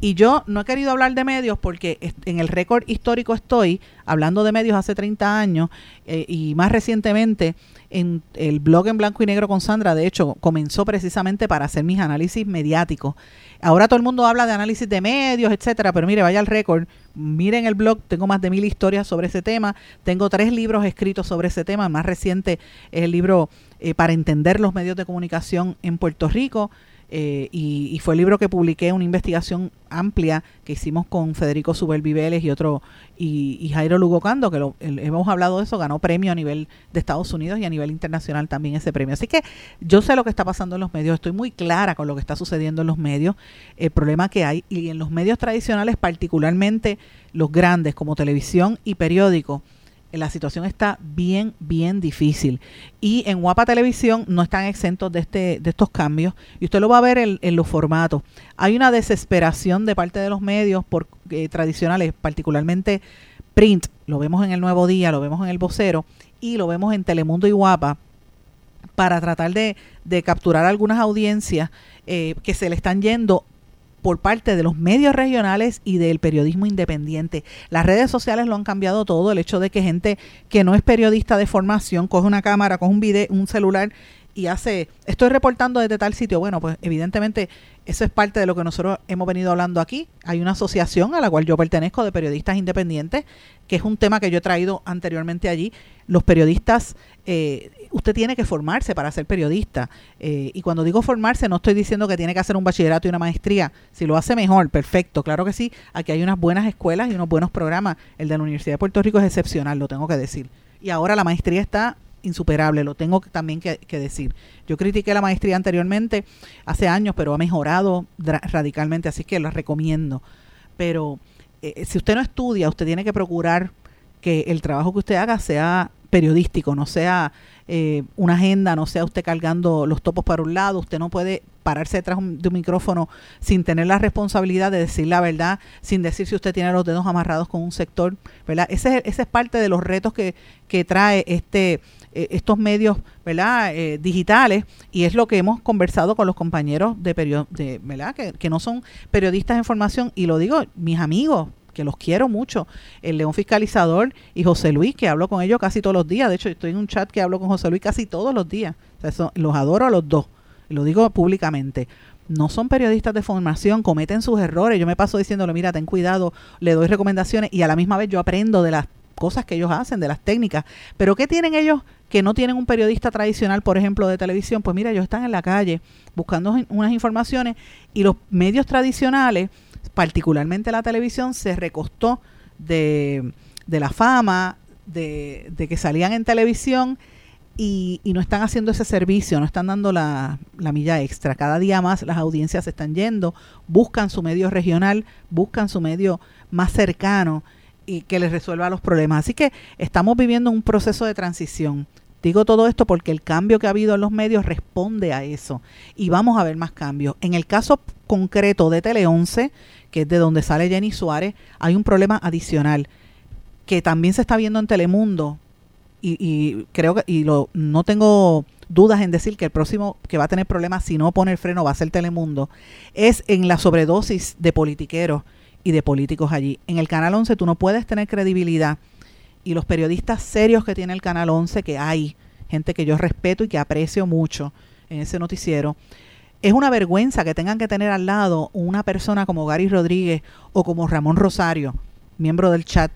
S1: Y yo no he querido hablar de medios porque en el récord histórico estoy hablando de medios hace 30 años eh, y más recientemente en el blog en blanco y negro con Sandra, de hecho, comenzó precisamente para hacer mis análisis mediáticos. Ahora todo el mundo habla de análisis de medios, etcétera, pero mire, vaya al récord, miren el blog, tengo más de mil historias sobre ese tema, tengo tres libros escritos sobre ese tema, el más reciente es el libro eh, para entender los medios de comunicación en Puerto Rico eh, y, fue el libro que publiqué, una investigación amplia que hicimos con Federico Subel Viveles y otro, y, Jairo Lugocando, que lo, hemos hablado de eso, ganó premio a nivel de Estados Unidos y a nivel internacional también ese premio. Así que yo sé lo que está pasando en los medios, estoy muy clara con lo que está sucediendo en los medios, el problema que hay, y en los medios tradicionales, particularmente los grandes como televisión y periódico la situación está bien, bien difícil. Y en Guapa Televisión no están exentos de, este, de estos cambios. Y usted lo va a ver en, los formatos. Hay una desesperación de parte de los medios eh, tradicionales, particularmente print. Lo vemos en el Nuevo Día, lo vemos en el Vocero y lo vemos en Telemundo y Guapa para tratar de, de capturar algunas audiencias eh, que se le están yendo por parte de los medios regionales y del periodismo independiente. Las redes sociales lo han cambiado todo, el hecho de que gente que no es periodista de formación coge una cámara, coge un video, un celular y hace, estoy reportando desde tal sitio. Bueno, pues evidentemente eso es parte de lo que nosotros hemos venido hablando aquí. Hay una asociación a la cual yo pertenezco de periodistas independientes, que es un tema que yo he traído anteriormente allí. Los periodistas, eh, usted tiene que formarse para ser periodista. Eh, y cuando digo formarse, no estoy diciendo que tiene que hacer un bachillerato y una maestría. Si lo hace mejor, perfecto. Claro que sí. Aquí hay unas buenas escuelas y unos buenos programas. El de la Universidad de Puerto Rico es excepcional, lo tengo que decir. Y ahora la maestría está insuperable, lo tengo también que, decir. Yo critiqué la maestría anteriormente, hace años, pero ha mejorado radicalmente, así que lo recomiendo. Pero eh, si usted no estudia, usted tiene que procurar que el trabajo que usted haga sea periodístico, no sea eh, una agenda, no sea usted cargando los topos para un lado, usted no puede pararse detrás de un micrófono sin tener la responsabilidad de decir la verdad, sin decir si usted tiene los dedos amarrados con un sector, ¿verdad? Ese, ese es parte de los retos que, que trae este eh, estos medios ¿verdad? Eh, digitales y es lo que hemos conversado con los compañeros de, de ¿verdad? Que, que no son periodistas en formación y lo digo mis amigos que los quiero mucho, el León Fiscalizador y José Luis, que hablo con ellos casi todos los días. De hecho, estoy en un chat que hablo con José Luis casi todos los días. los adoro a los dos, lo digo públicamente. No son periodistas de formación, cometen sus errores. Yo me paso diciéndole, mira, ten cuidado, le doy recomendaciones y a la misma vez yo aprendo de las cosas que ellos hacen, de las técnicas. Pero ¿qué tienen ellos que no tienen un periodista tradicional, por ejemplo, de televisión? Pues mira, ellos están en la calle buscando unas informaciones y los medios tradicionales, particularmente la televisión, se recostó de, de la fama, de, de, que salían en televisión y, y, no están haciendo ese servicio, no están dando la, la milla extra. Cada día más las audiencias se están yendo, buscan su medio regional, buscan su medio más cercano y que les resuelva los problemas. Así que estamos viviendo un proceso de transición. Digo todo esto porque el cambio que ha habido en los medios responde a eso y vamos a ver más cambios. En el caso concreto de Tele 11, que es de donde sale Jenny Suárez, hay un problema adicional que también se está viendo en Telemundo y, creo que y lo, no tengo dudas en decir que el próximo que va a tener problemas si no pone el freno va a ser Telemundo, es en la sobredosis de politiqueros y de políticos allí. En el Canal 11 tú no puedes tener credibilidad y los periodistas serios que tiene el Canal 11, que hay, gente que yo respeto y que aprecio mucho en ese noticiero, es una vergüenza que tengan que tener al lado una persona como Gary Rodríguez o como Ramón Rosario, miembro del chat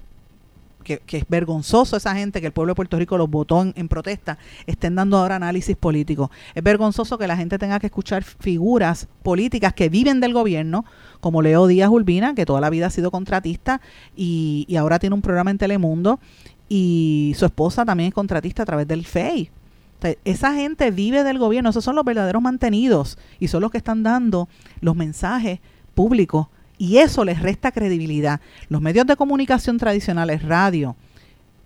S1: que, es vergonzoso esa gente que el pueblo de Puerto Rico los votó en, protesta, estén dando ahora análisis político. Es vergonzoso que la gente tenga que escuchar figuras políticas que viven del gobierno, como Leo Díaz Urbina, que toda la vida ha sido contratista y, y ahora tiene un programa en Telemundo, y su esposa también es contratista a través del FEI. esa gente vive del gobierno, esos son los verdaderos mantenidos y son los que están dando los mensajes públicos y eso les resta credibilidad. Los medios de comunicación tradicionales, radio,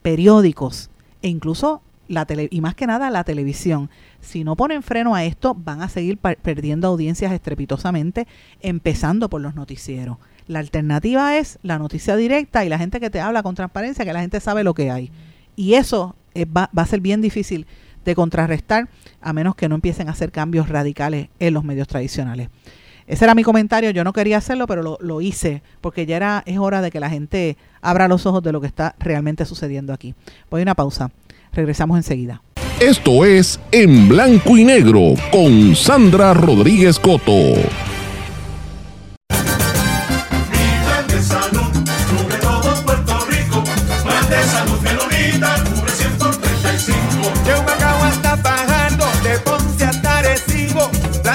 S1: periódicos e incluso la tele, y más que nada la televisión, si no ponen freno a esto, van a seguir perdiendo audiencias estrepitosamente, empezando por los noticieros. La alternativa es la noticia directa y la gente que te habla con transparencia, que la gente sabe lo que hay. Y eso va, va a ser bien difícil de contrarrestar a menos que no empiecen a hacer cambios radicales en los medios tradicionales. Ese era mi comentario, yo no quería hacerlo, pero lo, hice, porque ya era, es hora de que la gente abra los ojos de lo que está realmente sucediendo aquí. Voy a una pausa, regresamos enseguida.
S2: Esto es En Blanco y Negro con Sandra Rodríguez Coto.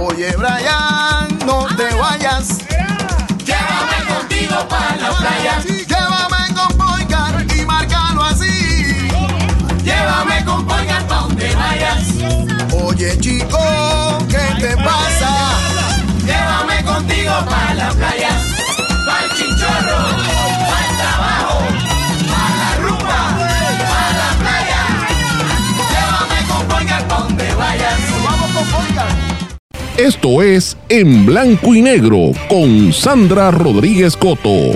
S3: Oye, Brian, no te vayas.
S4: Llévame contigo para la playa.
S3: Llévame con Boycar y márcalo así.
S4: Llévame con Polgar pa' donde vayas.
S3: Oye, chico, ¿qué te pasa?
S4: Llévame contigo para la playa.
S2: Esto es En Blanco y Negro con Sandra Rodríguez Coto.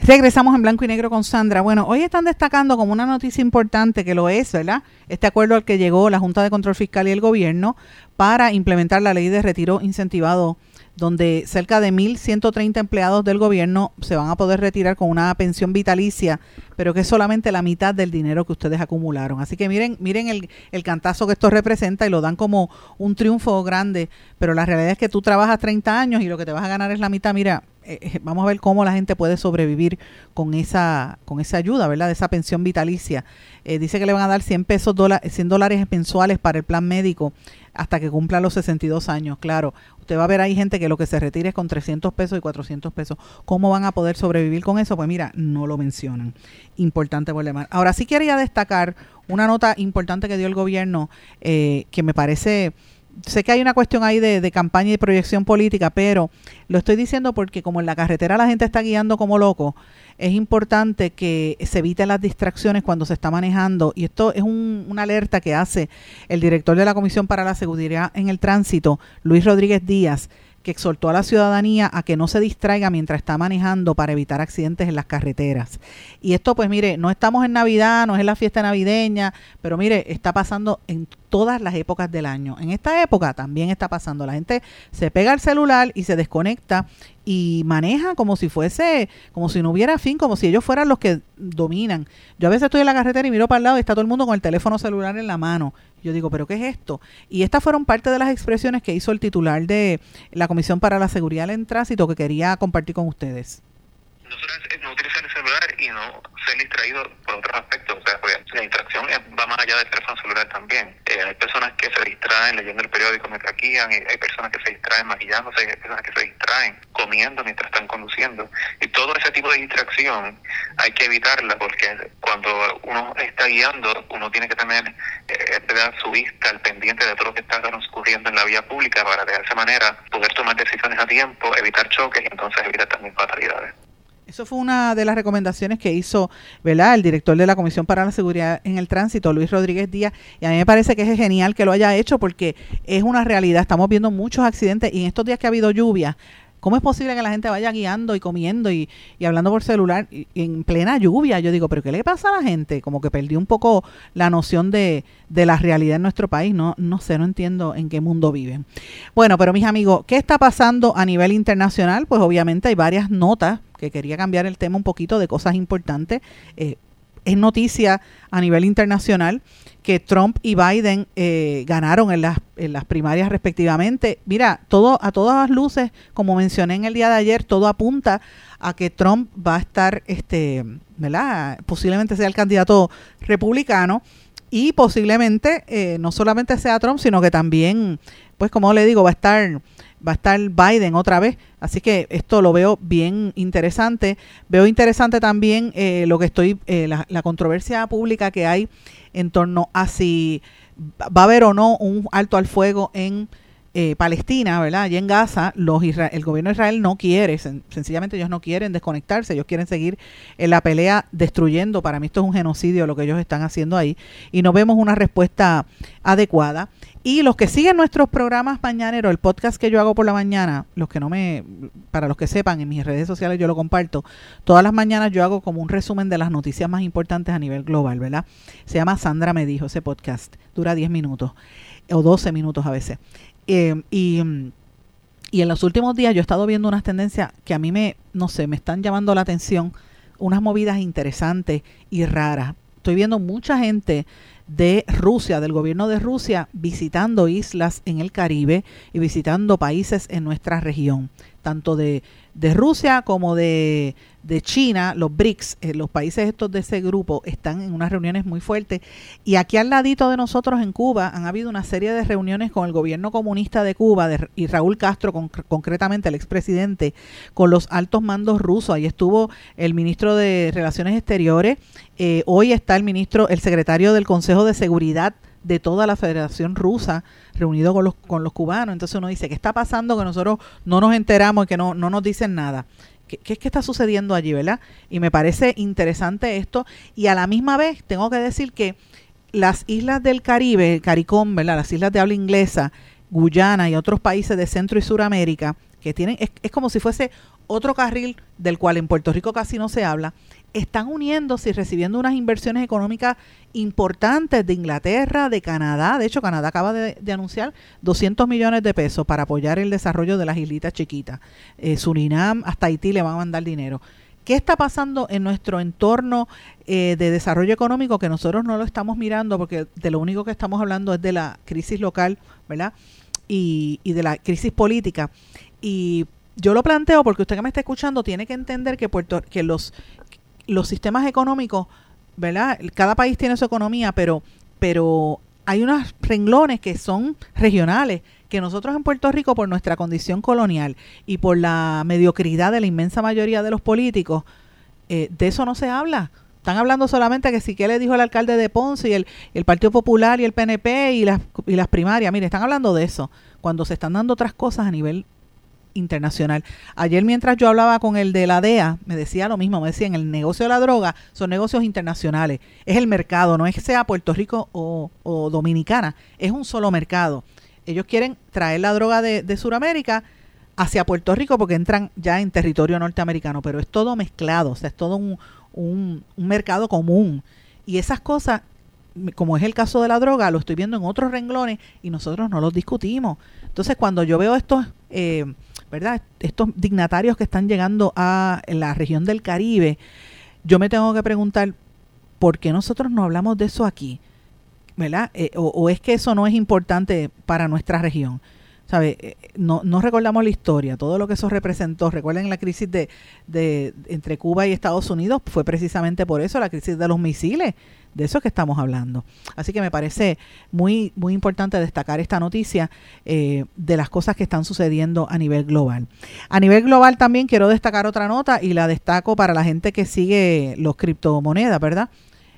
S1: Regresamos en blanco y negro con Sandra. Bueno, hoy están destacando como una noticia importante que lo es, ¿verdad? Este acuerdo al que llegó la Junta de Control Fiscal y el gobierno para implementar la ley de retiro incentivado, donde cerca de 1.130 empleados del gobierno se van a poder retirar con una pensión vitalicia, pero que es solamente la mitad del dinero que ustedes acumularon. Así que miren, miren el, el cantazo que esto representa y lo dan como un triunfo grande, pero la realidad es que tú trabajas 30 años y lo que te vas a ganar es la mitad. Mira, eh, eh, vamos a ver cómo la gente puede sobrevivir con esa con esa ayuda, ¿verdad? De esa pensión vitalicia. Eh, dice que le van a dar 100 pesos, dola- 100 dólares mensuales para el plan médico hasta que cumpla los 62 años. Claro, usted va a ver ahí gente que lo que se retire es con 300 pesos y 400 pesos. ¿Cómo van a poder sobrevivir con eso? Pues mira, no lo mencionan. Importante por demás. Ahora sí quería destacar una nota importante que dio el gobierno eh, que me parece sé que hay una cuestión ahí de, de campaña y proyección política, pero lo estoy diciendo porque como en la carretera la gente está guiando como loco, es importante que se eviten las distracciones cuando se está manejando. Y esto es un- una alerta que hace el director de la Comisión para la Seguridad en el Tránsito, Luis Rodríguez Díaz, que exhortó a la ciudadanía a que no se distraiga mientras está manejando para evitar accidentes en las carreteras. Y esto, pues mire, no estamos en Navidad, no es la fiesta navideña, pero mire, está pasando en todas las épocas del año. En esta época también está pasando. La gente se pega el celular y se desconecta y maneja como si fuese, como si no hubiera fin, como si ellos fueran los que dominan. Yo a veces estoy en la carretera y miro para el lado y está todo el mundo con el teléfono celular en la mano. Yo digo, ¿pero qué es esto? Y estas fueron parte de las expresiones que hizo el titular de la Comisión para la Seguridad en Tránsito que quería compartir con ustedes.
S5: no utilizar el celular y no ser distraído por otros aspectos. O sea, la distracción va más allá del teléfono celular también. Eh, hay personas que se distraen leyendo el periódico mientras guían, hay personas que se distraen maquillándose, hay personas que se distraen comiendo mientras están conduciendo. Y todo ese tipo de distracción hay que evitarla porque cuando uno está guiando, uno tiene que tener eh, su vista al pendiente de todo lo que está transcurriendo en la vía pública para de esa manera poder tomar decisiones a tiempo, evitar choques y entonces evitar también fatalidades.
S1: Eso fue una de las recomendaciones que hizo, ¿verdad? El director de la Comisión para la Seguridad en el Tránsito, Luis Rodríguez Díaz, y a mí me parece que es genial que lo haya hecho porque es una realidad. Estamos viendo muchos accidentes y en estos días que ha habido lluvia, ¿cómo es posible que la gente vaya guiando y comiendo y, y hablando por celular en plena lluvia? Yo digo, ¿pero qué le pasa a la gente? Como que perdió un poco la noción de, de la realidad en nuestro país. No, no sé, no entiendo en qué mundo viven. Bueno, pero mis amigos, ¿qué está pasando a nivel internacional? Pues obviamente hay varias notas que quería cambiar el tema un poquito de cosas importantes. Eh, es noticia a nivel internacional que Trump y Biden eh, ganaron en las, en las primarias respectivamente. Mira, todo a todas las luces, como mencioné en el día de ayer, todo apunta a que Trump va a estar, este, ¿verdad? Posiblemente sea el candidato republicano y posiblemente eh, no solamente sea Trump, sino que también, pues como le digo, va a estar va a estar Biden otra vez. Así que esto lo veo bien interesante. Veo interesante también eh, lo que estoy, eh, la, la controversia pública que hay en torno a si va a haber o no un alto al fuego en eh, Palestina, ¿verdad? Allí en Gaza, los el gobierno de Israel no quiere, sencillamente ellos no quieren desconectarse, ellos quieren seguir en la pelea destruyendo. Para mí esto es un genocidio lo que ellos están haciendo ahí y no vemos una respuesta adecuada. Y los que siguen nuestros programas mañaneros, el podcast que yo hago por la mañana, los que no me, para los que sepan, en mis redes sociales yo lo comparto, todas las mañanas yo hago como un resumen de las noticias más importantes a nivel global, ¿verdad? Se llama Sandra me dijo ese podcast, dura 10 minutos o 12 minutos a veces. Eh, y, y en los últimos días yo he estado viendo unas tendencias que a mí me, no sé, me están llamando la atención, unas movidas interesantes y raras. Estoy viendo mucha gente de Rusia, del gobierno de Rusia, visitando islas en el Caribe y visitando países en nuestra región, tanto de, de Rusia como de, de China, los BRICS, eh, los países estos de ese grupo, están en unas reuniones muy fuertes. Y aquí al ladito de nosotros en Cuba han habido una serie de reuniones con el gobierno comunista de Cuba y Raúl Castro, concretamente el expresidente, con los altos mandos rusos. Ahí estuvo el ministro de Relaciones Exteriores. Eh, hoy está el ministro, el secretario del Consejo de Seguridad de toda la Federación Rusa reunido con los, con los cubanos. Entonces uno dice, ¿qué está pasando que nosotros no nos enteramos y que no, no nos dicen nada? ¿Qué, es que está sucediendo allí, verdad? Y me parece interesante esto. Y a la misma vez tengo que decir que las islas del Caribe, CARICOM, ¿verdad? Las islas de habla inglesa, Guyana y otros países de Centro y Suramérica, que tienen, es, es como si fuese otro carril del cual en Puerto Rico casi no se habla, están uniéndose y recibiendo unas inversiones económicas importantes de Inglaterra, de Canadá. De hecho, Canadá acaba de, anunciar 200 millones de pesos para apoyar el desarrollo de las islitas chiquitas. Eh, Surinam, hasta Haití le van a mandar dinero. ¿Qué está pasando en nuestro entorno eh, de desarrollo económico que nosotros no lo estamos mirando porque de lo único que estamos hablando es de la crisis local, ¿verdad? Y, y de la crisis política. Y yo lo planteo porque usted que me está escuchando tiene que entender que Puerto que los los sistemas económicos, ¿verdad? Cada país tiene su economía, pero, pero hay unos renglones que son regionales, que nosotros en Puerto Rico, por nuestra condición colonial y por la mediocridad de la inmensa mayoría de los políticos, eh, de eso no se habla. Están hablando solamente que si que le dijo el alcalde de Ponce y el, el Partido Popular y el PNP y las, y las primarias. Mire, están hablando de eso, cuando se están dando otras cosas a nivel internacional. Ayer mientras yo hablaba con el de la DEA, me decía lo mismo, me decía, en el negocio de la droga son negocios internacionales, es el mercado, no es que sea Puerto Rico o, Dominicana, es un solo mercado. Ellos quieren traer la droga de, de Sudamérica hacia Puerto Rico porque entran ya en territorio norteamericano, pero es todo mezclado, o sea, es todo un, un, mercado común. Y esas cosas como es el caso de la droga, lo estoy viendo en otros renglones y nosotros no los discutimos. Entonces, cuando yo veo estos eh, ¿verdad? Estos dignatarios que están llegando a la región del Caribe, yo me tengo que preguntar, ¿por qué nosotros no hablamos de eso aquí? ¿Verdad? Eh, o, es que eso no es importante para nuestra región. ¿Sabe? Eh, no, no recordamos la historia, todo lo que eso representó. Recuerden la crisis de, de entre Cuba y Estados Unidos, fue precisamente por eso, la crisis de los misiles de eso que estamos hablando. Así que me parece muy, muy importante destacar esta noticia eh, de las cosas que están sucediendo a nivel global. A nivel global también quiero destacar otra nota y la destaco para la gente que sigue los criptomonedas, ¿verdad?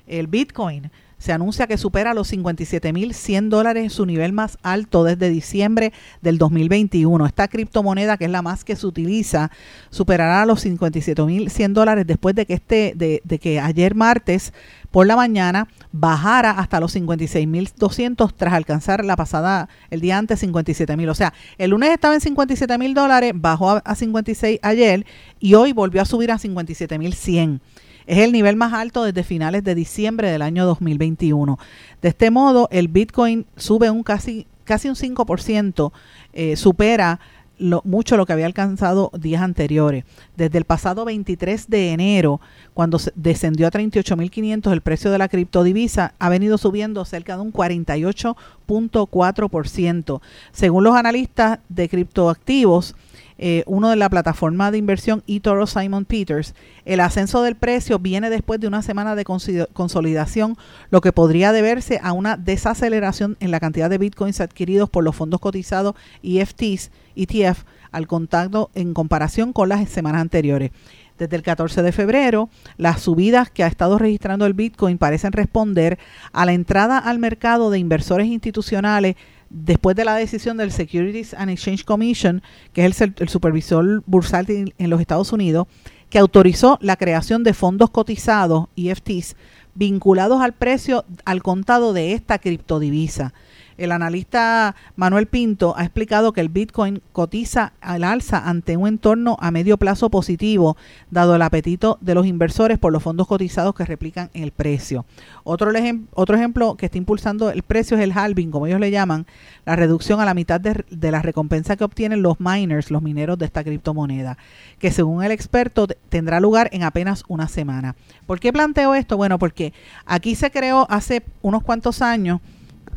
S1: El Bitcoin se anuncia que supera los 57.100 dólares, su nivel más alto desde diciembre del 2021. Esta criptomoneda, que es la más que se utiliza, superará los 57.100 dólares después de que, este, de, de que ayer martes por la mañana bajara hasta los 56.200 tras alcanzar la pasada, el día antes 57.000. O sea, el lunes estaba en 57.000 dólares, bajó a, a 56 ayer y hoy volvió a subir a 57.100. Es el nivel más alto desde finales de diciembre del año 2021. De este modo, el Bitcoin sube un casi, casi un 5%, eh, supera lo, mucho lo que había alcanzado días anteriores. Desde el pasado 23 de enero, cuando descendió a 38.500 el precio de la criptodivisa, ha venido subiendo cerca de un 48.4%. Según los analistas de criptoactivos, eh, uno de la plataforma de inversión eToro Simon Peters, el ascenso del precio viene después de una semana de consolidación, lo que podría deberse a una desaceleración en la cantidad de bitcoins adquiridos por los fondos cotizados EFTs, ETF, al contacto en comparación con las semanas anteriores. Desde el 14 de febrero, las subidas que ha estado registrando el Bitcoin parecen responder a la entrada al mercado de inversores institucionales después de la decisión del Securities and Exchange Commission, que es el, supervisor bursátil en los Estados Unidos, que autorizó la creación de fondos cotizados, EFTs, vinculados al precio al contado de esta criptodivisa. El analista Manuel Pinto ha explicado que el Bitcoin cotiza al alza ante un entorno a medio plazo positivo, dado el apetito de los inversores por los fondos cotizados que replican el precio. Otro, ejemplo que está impulsando el precio es el halving, como ellos le llaman, la reducción a la mitad de, de la recompensa que obtienen los miners, los mineros de esta criptomoneda, que según el experto tendrá lugar en apenas una semana. ¿Por qué planteo esto? Bueno, porque aquí se creó hace unos cuantos años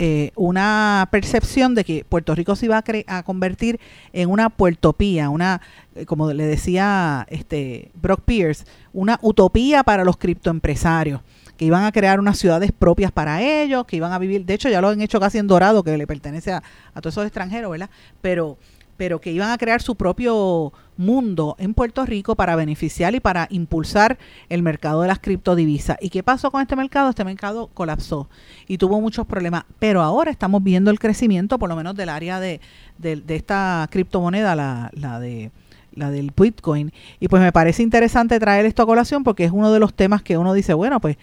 S1: eh, una percepción de que Puerto Rico se iba a, a convertir en una puertopía, una, eh, como le decía este Brock Pierce, una utopía para los criptoempresarios que iban a crear unas ciudades propias para ellos, que iban a vivir, de hecho ya lo han hecho casi en Dorado, que le pertenece a, a todos esos extranjeros, ¿verdad? Pero pero que iban a crear su propio mundo en Puerto Rico para beneficiar y para impulsar el mercado de las criptodivisas. ¿Y qué pasó con este mercado? Este mercado colapsó y tuvo muchos problemas, pero ahora estamos viendo el crecimiento, por lo menos del área de, de, esta criptomoneda, la, la de la del Bitcoin. Y pues me parece interesante traer esto a colación porque es uno de los temas que uno dice, bueno, pues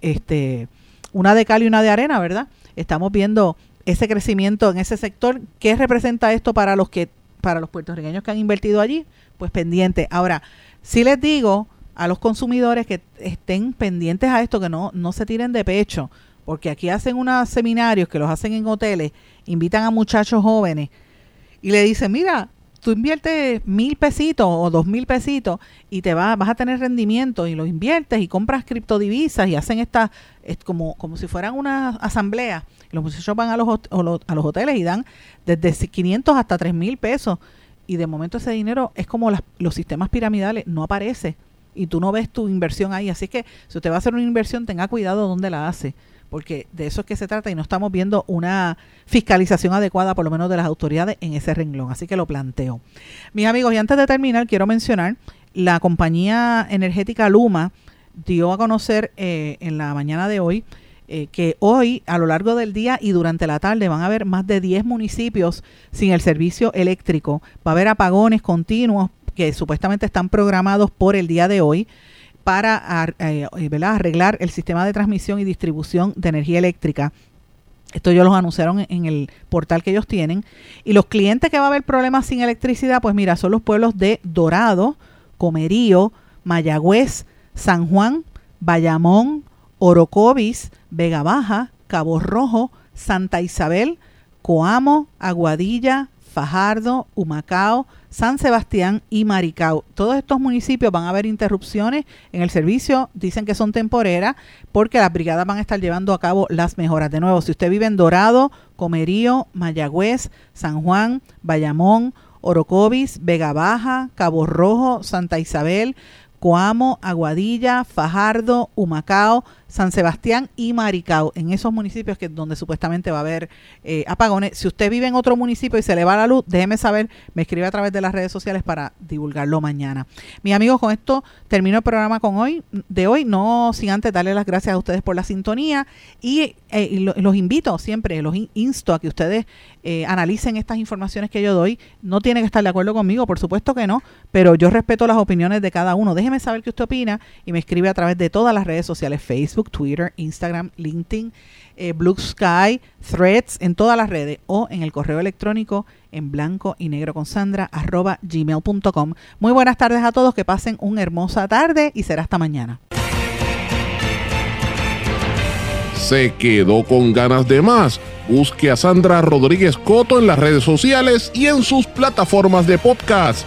S1: este una de cal y una de arena, ¿verdad? Estamos viendo ese crecimiento en ese sector. ¿Qué representa esto para los que para los puertorriqueños que han invertido allí, pues pendiente. Ahora, si les digo a los consumidores que estén pendientes a esto, que no, no se tiren de pecho, porque aquí hacen unos seminarios que los hacen en hoteles, invitan a muchachos jóvenes y le dicen, mira, tú inviertes mil pesitos o dos mil pesitos y te vas, vas a tener rendimiento y los inviertes y compras criptodivisas y hacen esta, es como, como si fueran una asamblea los muchachos van a los, a los hoteles y dan desde 500 hasta 3 mil pesos. Y de momento ese dinero es como los sistemas piramidales, no aparece. Y tú no ves tu inversión ahí. Así que si usted va a hacer una inversión, tenga cuidado dónde la hace. Porque de eso es que se trata y no estamos viendo una fiscalización adecuada, por lo menos de las autoridades, en ese renglón. Así que lo planteo. Mis amigos, y antes de terminar, quiero mencionar la compañía energética Luma dio a conocer eh, en la mañana de hoy eh, que hoy, a lo largo del día y durante la tarde, van a haber más de 10 municipios sin el servicio eléctrico. Va a haber apagones continuos que supuestamente están programados por el día de hoy para eh, arreglar el sistema de transmisión y distribución de energía eléctrica. Esto ellos los anunciaron en el portal que ellos tienen. Y los clientes que va a haber problemas sin electricidad, pues mira, son los pueblos de Dorado, Comerío, Mayagüez, San Juan, Bayamón, Orocovis, Vega Baja, Cabo Rojo, Santa Isabel, Coamo, Aguadilla, Fajardo, Humacao, San Sebastián y Maricao. Todos estos municipios van a haber interrupciones en el servicio, dicen que son temporeras, porque las brigadas van a estar llevando a cabo las mejoras. De nuevo, si usted vive en Dorado, Comerío, Mayagüez, San Juan, Bayamón, Orocovis, Vega Baja, Cabo Rojo, Santa Isabel, Coamo, Aguadilla, Fajardo, Humacao, San Sebastián y Maricao, en esos municipios que donde supuestamente va a haber eh, apagones. Si usted vive en otro municipio y se le va la luz, déjeme saber, me escribe a través de las redes sociales para divulgarlo mañana. Mis amigos, con esto termino el programa con hoy, de hoy, no sin antes darle las gracias a ustedes por la sintonía y, eh, los invito siempre, los insto a que ustedes eh, analicen estas informaciones que yo doy. No tienen que estar de acuerdo conmigo, por supuesto que no, pero yo respeto las opiniones de cada uno. Déjeme saber qué usted opina y me escribe a través de todas las redes sociales, Twitter, Instagram, LinkedIn, eh, Blue Sky, Threads, en todas las redes o en el correo electrónico en blanco y negro con Sandra arroba gmail.com. Muy buenas tardes a todos, que pasen una hermosa tarde y será hasta mañana.
S2: ¿Se quedó con ganas de más? Busque a Sandra Rodríguez Coto en las redes sociales y en sus plataformas de podcast